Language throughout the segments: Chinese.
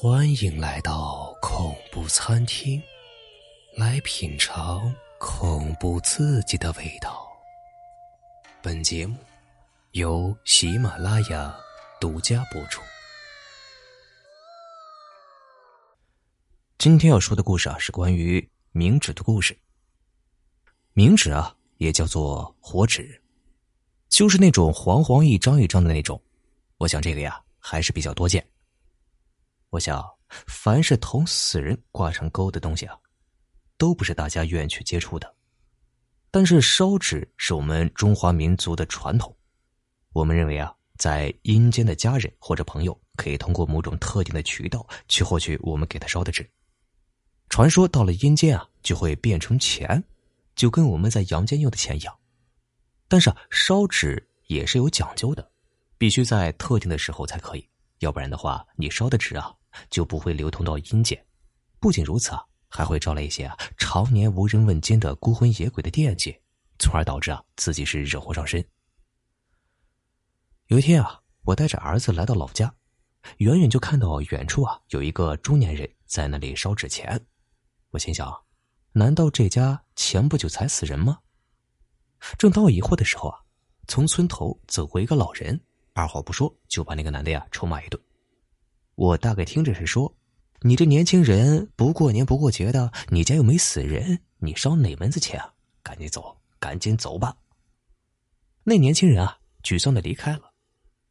欢迎来到恐怖餐厅，来品尝恐怖刺激的味道。本节目由喜马拉雅独家播出。今天要说的故事啊，是关于冥纸的故事。冥纸啊，也叫做火纸，就是那种黄黄一张一张的那种。我想这个呀，还是比较多见。我想，凡是同死人挂上钩的东西啊，都不是大家愿意去接触的。但是烧纸是我们中华民族的传统，我们认为啊，在阴间的家人或者朋友可以通过某种特定的渠道去获取我们给他烧的纸。传说到了阴间啊，就会变成钱，就跟我们在阳间用的钱一样。但是啊，烧纸也是有讲究的，必须在特定的时候才可以，要不然的话，你烧的纸啊。就不会流通到阴间。不仅如此啊，还会招来一些啊常年无人问津的孤魂野鬼的惦记，从而导致啊自己是惹祸上身。有一天啊，我带着儿子来到老家，远远就看到远处啊有一个中年人在那里烧纸钱。我心想，难道这家前不久才死人吗？正当我疑惑的时候啊，从村头走过一个老人，二话不说就把那个男的呀臭骂一顿。我大概听着是说：“你这年轻人不过年不过节的，你家又没死人，你烧哪门子钱啊？赶紧走，赶紧走吧。”那年轻人啊，沮丧的离开了。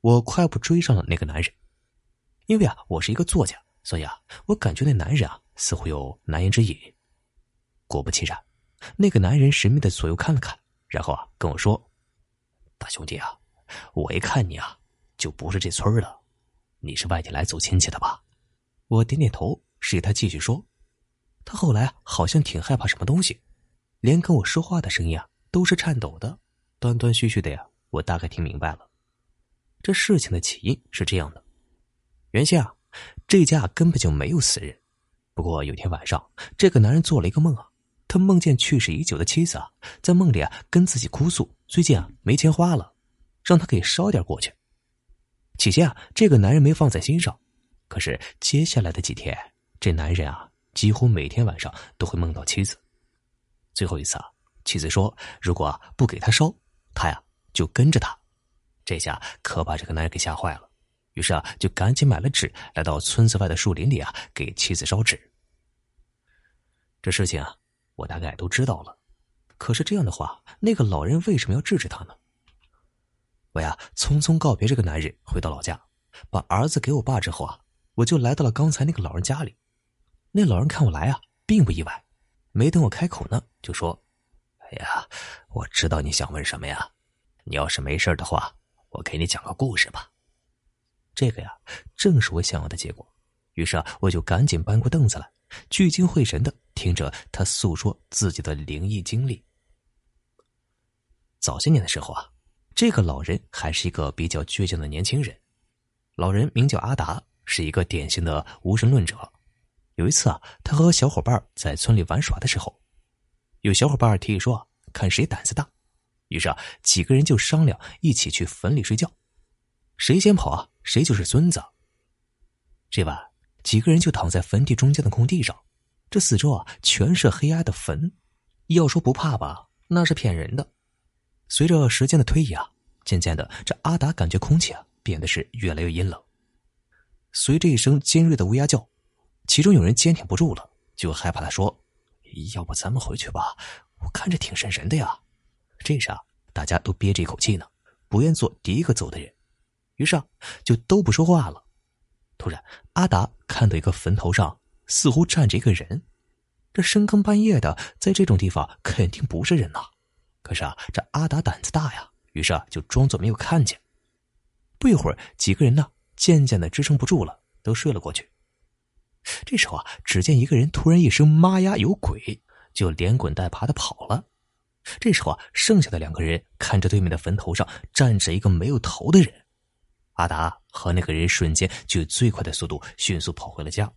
我快步追上了那个男人，因为啊，我是一个作家，所以啊，我感觉那男人啊，似乎有难言之隐。果不其然，那个男人神秘的左右看了看，然后啊，跟我说：“大兄弟啊，我一看你啊，就不是这村的。”你是外地来走亲戚的吧？我点点头，示意他继续说。他后来好像挺害怕什么东西，连跟我说话的声音啊都是颤抖的，断断续续的呀。我大概听明白了，这事情的起因是这样的：原先啊，这家根本就没有死人。不过有天晚上，这个男人做了一个梦啊，他梦见去世已久的妻子啊，在梦里啊跟自己哭诉，最近啊没钱花了，让他给烧点过去。起先啊，这个男人没放在心上，可是接下来的几天，这男人啊，几乎每天晚上都会梦到妻子。最后一次啊，妻子说，如果不给他烧，他呀就跟着他。这下可把这个男人给吓坏了，于是啊，就赶紧买了纸，来到村子外的树林里啊，给妻子烧纸。这事情啊，我大概都知道了，可是这样的话，那个老人为什么要制止他呢？我呀，匆匆告别这个男人，回到老家，把儿子给我爸之后啊，我就来到了刚才那个老人家里。那老人看我来啊，并不意外，没等我开口呢，就说：“哎呀，我知道你想问什么呀？你要是没事的话，我给你讲个故事吧。”这个呀，正是我想要的结果。于是啊，我就赶紧搬过凳子来，聚精会神的听着他诉说自己的灵异经历。早些年的时候啊。这个老人还是一个比较倔强的年轻人，老人名叫阿达，是一个典型的无神论者。有一次啊，他和小伙伴在村里玩耍的时候，有小伙伴提议说：“看谁胆子大。”于是啊，几个人就商量一起去坟里睡觉，谁先跑啊，谁就是孙子。这晚，几个人就躺在坟地中间的空地上，这四周啊全是黑暗的坟，要说不怕吧，那是骗人的。随着时间的推移啊，渐渐的，这阿达感觉空气啊变得是越来越阴冷。随着一声尖锐的乌鸦叫，其中有人坚挺不住了，就害怕的说：“要不咱们回去吧？我看着挺瘆人的呀。”这时啊，大家都憋着一口气呢，不愿做第一个走的人，于是啊，就都不说话了。突然，阿达看到一个坟头上似乎站着一个人，这深更半夜的，在这种地方肯定不是人呐。可是啊，这阿达胆子大呀，于是啊就装作没有看见。不一会儿，几个人呢渐渐的支撑不住了，都睡了过去。这时候啊，只见一个人突然一声“妈呀，有鬼”，就连滚带爬的跑了。这时候啊，剩下的两个人看着对面的坟头上站着一个没有头的人，阿达和那个人瞬间就以最快的速度迅速跑回了家。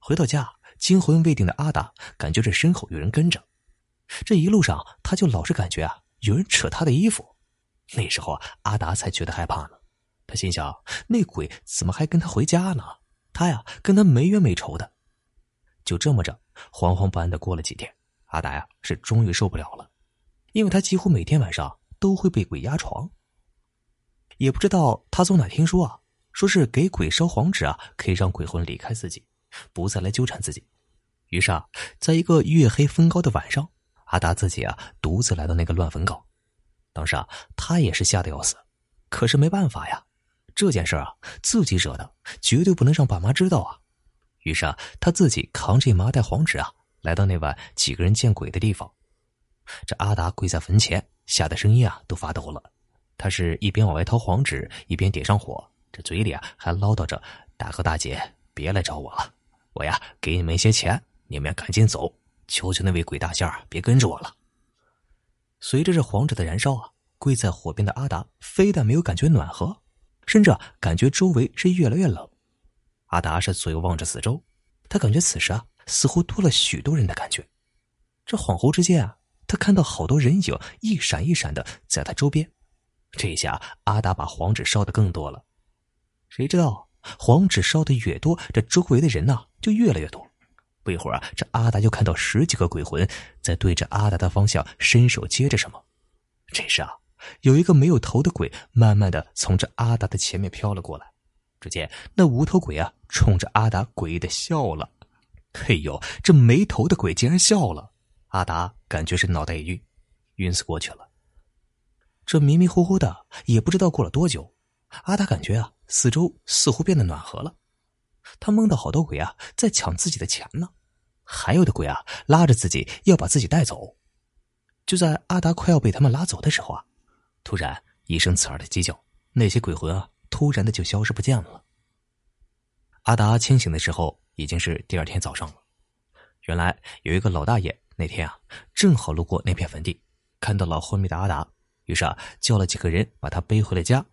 回到家，惊魂未定的阿达感觉这身后有人跟着。这一路上，他就老是感觉啊，有人扯他的衣服。那时候啊，阿达才觉得害怕呢。他心想：那鬼怎么还跟他回家呢？他呀跟他没冤没仇的。就这么着，惶惶不安的过了几天，阿达呀是终于受不了了，因为他几乎每天晚上都会被鬼压床。也不知道他从哪听说啊，说是给鬼烧黄纸啊，可以让鬼魂离开自己，不再来纠缠自己。于是啊，在一个月黑风高的晚上，阿达自己啊独自来到那个乱坟岗。当时啊，他也是吓得要死，可是没办法呀，这件事啊自己惹的，绝对不能让爸妈知道啊。于是啊，他自己扛着一麻袋黄纸啊，来到那晚几个人见鬼的地方。这阿达跪在坟前，吓得声音啊都发抖了。他是一边往外掏黄纸，一边点上火，这嘴里啊还唠叨着：“大哥大姐，别来找我了，我呀给你们一些钱，你们赶紧走，求求那位鬼大仙别跟着我了。”随着这黄纸的燃烧啊，跪在火边的阿达非但没有感觉暖和，甚至啊感觉周围是越来越冷。阿达是左右望着四周，他感觉此时啊，似乎多了许多人的感觉。这恍惚之间啊，他看到好多人影一闪一闪的在他周边。这下阿达把黄纸烧的更多了。谁知道黄纸烧的越多，这周围的人呢就越来越多。不一会儿啊，这阿达就看到十几个鬼魂在对着阿达的方向伸手接着什么。这时啊，有一个没有头的鬼慢慢的从这阿达的前面飘了过来。只见那无头鬼啊，冲着阿达诡异的笑了。嘿呦，这没头的鬼竟然笑了！阿达感觉是脑袋一晕，晕死过去了。这迷迷糊糊的，也不知道过了多久，阿达感觉啊，四周似乎变得暖和了。他梦到好多鬼啊，在抢自己的钱呢，还有的鬼啊，拉着自己要把自己带走。就在阿达快要被他们拉走的时候啊，突然一声刺耳的鸡叫，那些鬼魂啊。突然的就消失不见了。阿达清醒的时候已经是第二天早上了。原来有一个老大爷那天啊，正好路过那片坟地，看到了昏迷的阿达，于是啊叫了几个人把他背回了家。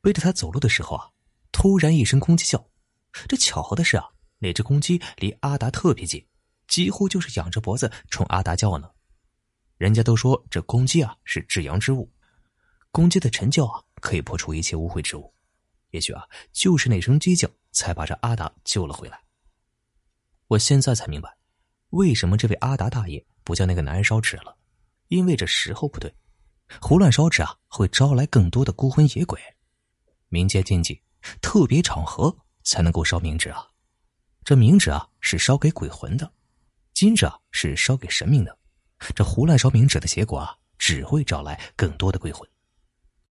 背着他走路的时候啊，突然一声公鸡叫。这巧合的是啊，那只公鸡离阿达特别近，几乎就是仰着脖子冲阿达叫呢。人家都说这公鸡啊是至阳之物，公鸡的晨叫啊。可以破除一切污秽之物，也许啊，就是那声鸡叫才把这阿达救了回来。我现在才明白，为什么这位阿达大爷不叫那个男人烧纸了，因为这时候不对，胡乱烧纸啊，会招来更多的孤魂野鬼。民间禁忌，特别场合才能够烧冥纸啊。这冥纸啊是烧给鬼魂的，金纸啊是烧给神明的。这胡乱烧冥纸的结果啊，只会招来更多的鬼魂。